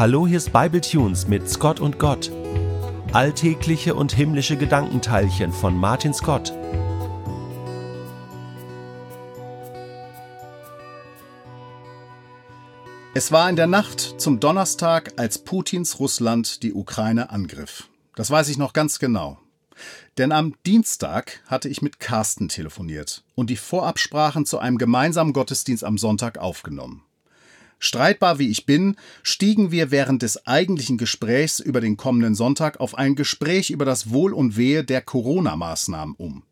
Hallo, hier ist Bible Tunes mit Scott und Gott. Alltägliche und himmlische Gedankenteilchen von Martin Scott. Es war in der Nacht zum Donnerstag, als Putins Russland die Ukraine angriff. Das weiß ich noch ganz genau. Denn am Dienstag hatte ich mit Carsten telefoniert und die Vorabsprachen zu einem gemeinsamen Gottesdienst am Sonntag aufgenommen. Streitbar wie ich bin, stiegen wir während des eigentlichen Gesprächs über den kommenden Sonntag auf ein Gespräch über das Wohl und Wehe der Corona-Maßnahmen um.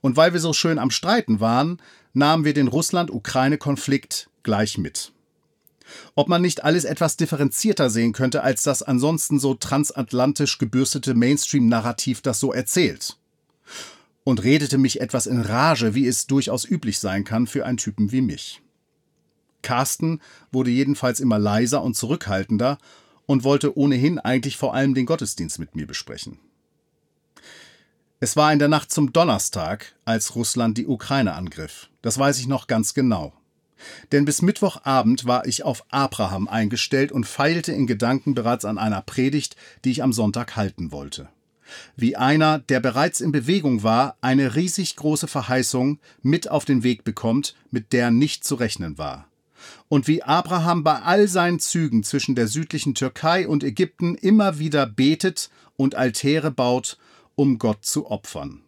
Und weil wir so schön am Streiten waren, nahmen wir den Russland-Ukraine-Konflikt gleich mit. Ob man nicht alles etwas differenzierter sehen könnte, als das ansonsten so transatlantisch gebürstete Mainstream-Narrativ das so erzählt. Und redete mich etwas in Rage, wie es durchaus üblich sein kann für einen Typen wie mich. Carsten wurde jedenfalls immer leiser und zurückhaltender und wollte ohnehin eigentlich vor allem den Gottesdienst mit mir besprechen. Es war in der Nacht zum Donnerstag, als Russland die Ukraine angriff. Das weiß ich noch ganz genau. Denn bis Mittwochabend war ich auf Abraham eingestellt und feilte in Gedanken bereits an einer Predigt, die ich am Sonntag halten wollte. Wie einer, der bereits in Bewegung war, eine riesig große Verheißung mit auf den Weg bekommt, mit der nicht zu rechnen war und wie Abraham bei all seinen Zügen zwischen der südlichen Türkei und Ägypten immer wieder betet und Altäre baut, um Gott zu opfern.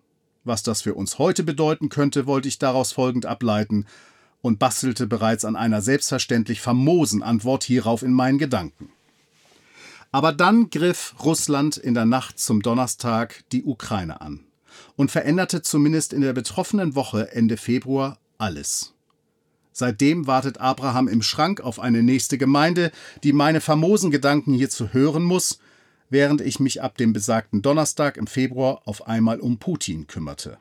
Was das für uns heute bedeuten könnte, wollte ich daraus folgend ableiten und bastelte bereits an einer selbstverständlich famosen Antwort hierauf in meinen Gedanken. Aber dann griff Russland in der Nacht zum Donnerstag die Ukraine an und veränderte zumindest in der betroffenen Woche Ende Februar alles. Seitdem wartet Abraham im Schrank auf eine nächste Gemeinde, die meine famosen Gedanken hierzu hören muss, während ich mich ab dem besagten Donnerstag im Februar auf einmal um Putin kümmerte.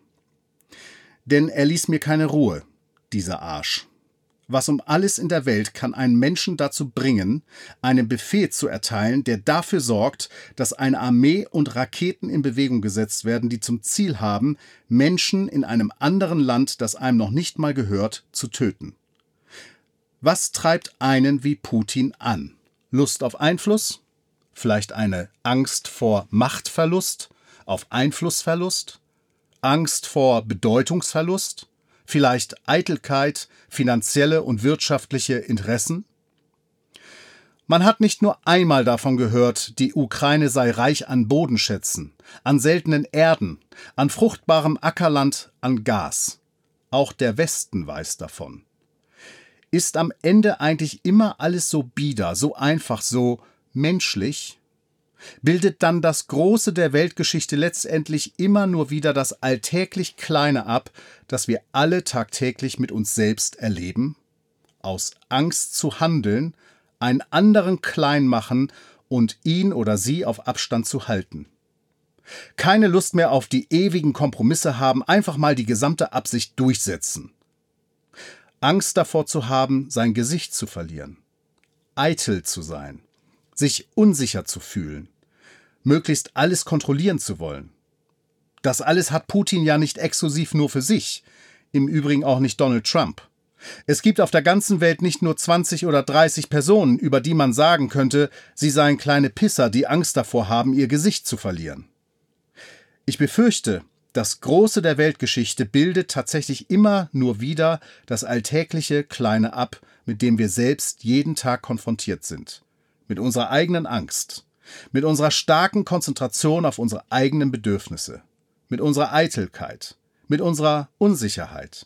Denn er ließ mir keine Ruhe, dieser Arsch. Was um alles in der Welt kann einen Menschen dazu bringen, einen Befehl zu erteilen, der dafür sorgt, dass eine Armee und Raketen in Bewegung gesetzt werden, die zum Ziel haben, Menschen in einem anderen Land, das einem noch nicht mal gehört, zu töten. Was treibt einen wie Putin an? Lust auf Einfluss? Vielleicht eine Angst vor Machtverlust, auf Einflussverlust? Angst vor Bedeutungsverlust? Vielleicht Eitelkeit, finanzielle und wirtschaftliche Interessen? Man hat nicht nur einmal davon gehört, die Ukraine sei reich an Bodenschätzen, an seltenen Erden, an fruchtbarem Ackerland, an Gas. Auch der Westen weiß davon ist am Ende eigentlich immer alles so bieder, so einfach, so menschlich? Bildet dann das Große der Weltgeschichte letztendlich immer nur wieder das alltäglich Kleine ab, das wir alle tagtäglich mit uns selbst erleben? Aus Angst zu handeln, einen anderen klein machen und ihn oder sie auf Abstand zu halten. Keine Lust mehr auf die ewigen Kompromisse haben, einfach mal die gesamte Absicht durchsetzen. Angst davor zu haben, sein Gesicht zu verlieren, eitel zu sein, sich unsicher zu fühlen, möglichst alles kontrollieren zu wollen. Das alles hat Putin ja nicht exklusiv nur für sich, im Übrigen auch nicht Donald Trump. Es gibt auf der ganzen Welt nicht nur 20 oder 30 Personen, über die man sagen könnte, sie seien kleine Pisser, die Angst davor haben, ihr Gesicht zu verlieren. Ich befürchte, das Große der Weltgeschichte bildet tatsächlich immer nur wieder das alltägliche Kleine ab, mit dem wir selbst jeden Tag konfrontiert sind. Mit unserer eigenen Angst, mit unserer starken Konzentration auf unsere eigenen Bedürfnisse, mit unserer Eitelkeit, mit unserer Unsicherheit.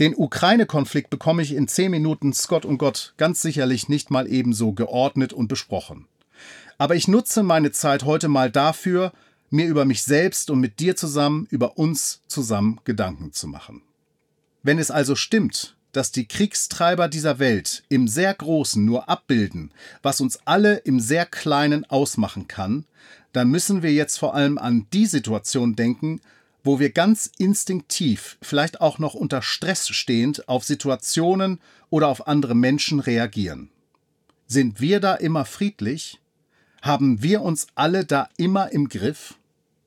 Den Ukraine-Konflikt bekomme ich in zehn Minuten Scott und Gott ganz sicherlich nicht mal ebenso geordnet und besprochen. Aber ich nutze meine Zeit heute mal dafür, mir über mich selbst und mit dir zusammen, über uns zusammen Gedanken zu machen. Wenn es also stimmt, dass die Kriegstreiber dieser Welt im sehr Großen nur abbilden, was uns alle im sehr Kleinen ausmachen kann, dann müssen wir jetzt vor allem an die Situation denken, wo wir ganz instinktiv, vielleicht auch noch unter Stress stehend, auf Situationen oder auf andere Menschen reagieren. Sind wir da immer friedlich? Haben wir uns alle da immer im Griff?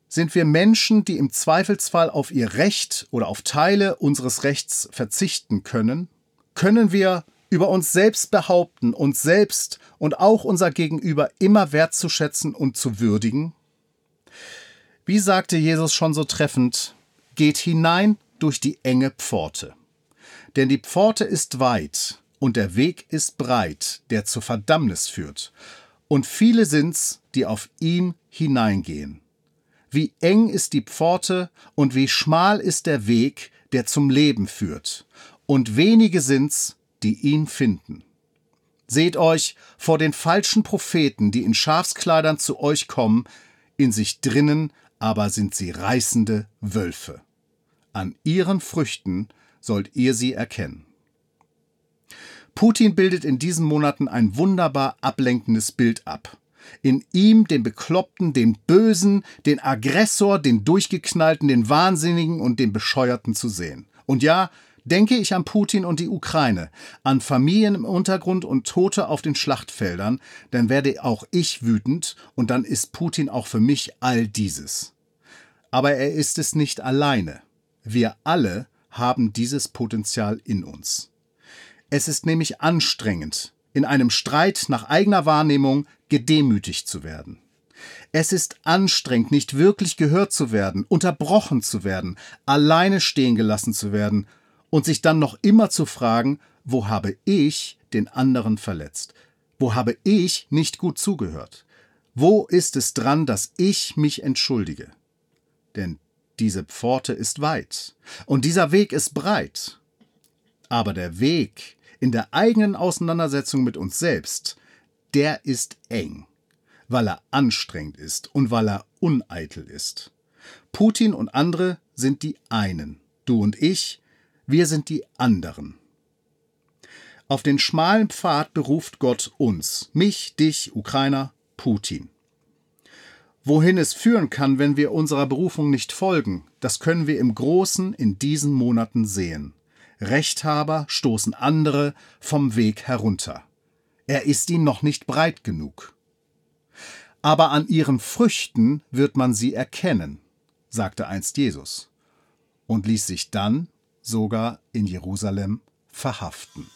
Sind wir Menschen, die im Zweifelsfall auf ihr Recht oder auf Teile unseres Rechts verzichten können? Können wir über uns selbst behaupten, uns selbst und auch unser Gegenüber immer wertzuschätzen und zu würdigen? Wie sagte Jesus schon so treffend, geht hinein durch die enge Pforte. Denn die Pforte ist weit und der Weg ist breit, der zur Verdammnis führt. Und viele sind's, die auf ihn hineingehen. Wie eng ist die Pforte und wie schmal ist der Weg, der zum Leben führt. Und wenige sind's, die ihn finden. Seht euch vor den falschen Propheten, die in Schafskleidern zu euch kommen, in sich drinnen aber sind sie reißende Wölfe. An ihren Früchten sollt ihr sie erkennen. Putin bildet in diesen Monaten ein wunderbar ablenkendes Bild ab. In ihm den Bekloppten, den Bösen, den Aggressor, den Durchgeknallten, den Wahnsinnigen und den Bescheuerten zu sehen. Und ja, denke ich an Putin und die Ukraine, an Familien im Untergrund und Tote auf den Schlachtfeldern, dann werde auch ich wütend und dann ist Putin auch für mich all dieses. Aber er ist es nicht alleine. Wir alle haben dieses Potenzial in uns. Es ist nämlich anstrengend, in einem Streit nach eigener Wahrnehmung gedemütigt zu werden. Es ist anstrengend, nicht wirklich gehört zu werden, unterbrochen zu werden, alleine stehen gelassen zu werden und sich dann noch immer zu fragen, wo habe ich den anderen verletzt? Wo habe ich nicht gut zugehört? Wo ist es dran, dass ich mich entschuldige? Denn diese Pforte ist weit und dieser Weg ist breit. Aber der Weg in der eigenen Auseinandersetzung mit uns selbst, der ist eng, weil er anstrengend ist und weil er uneitel ist. Putin und andere sind die einen, du und ich, wir sind die anderen. Auf den schmalen Pfad beruft Gott uns, mich, dich, Ukrainer, Putin. Wohin es führen kann, wenn wir unserer Berufung nicht folgen, das können wir im Großen in diesen Monaten sehen. Rechthaber stoßen andere vom Weg herunter. Er ist ihnen noch nicht breit genug. Aber an ihren Früchten wird man sie erkennen, sagte einst Jesus, und ließ sich dann sogar in Jerusalem verhaften.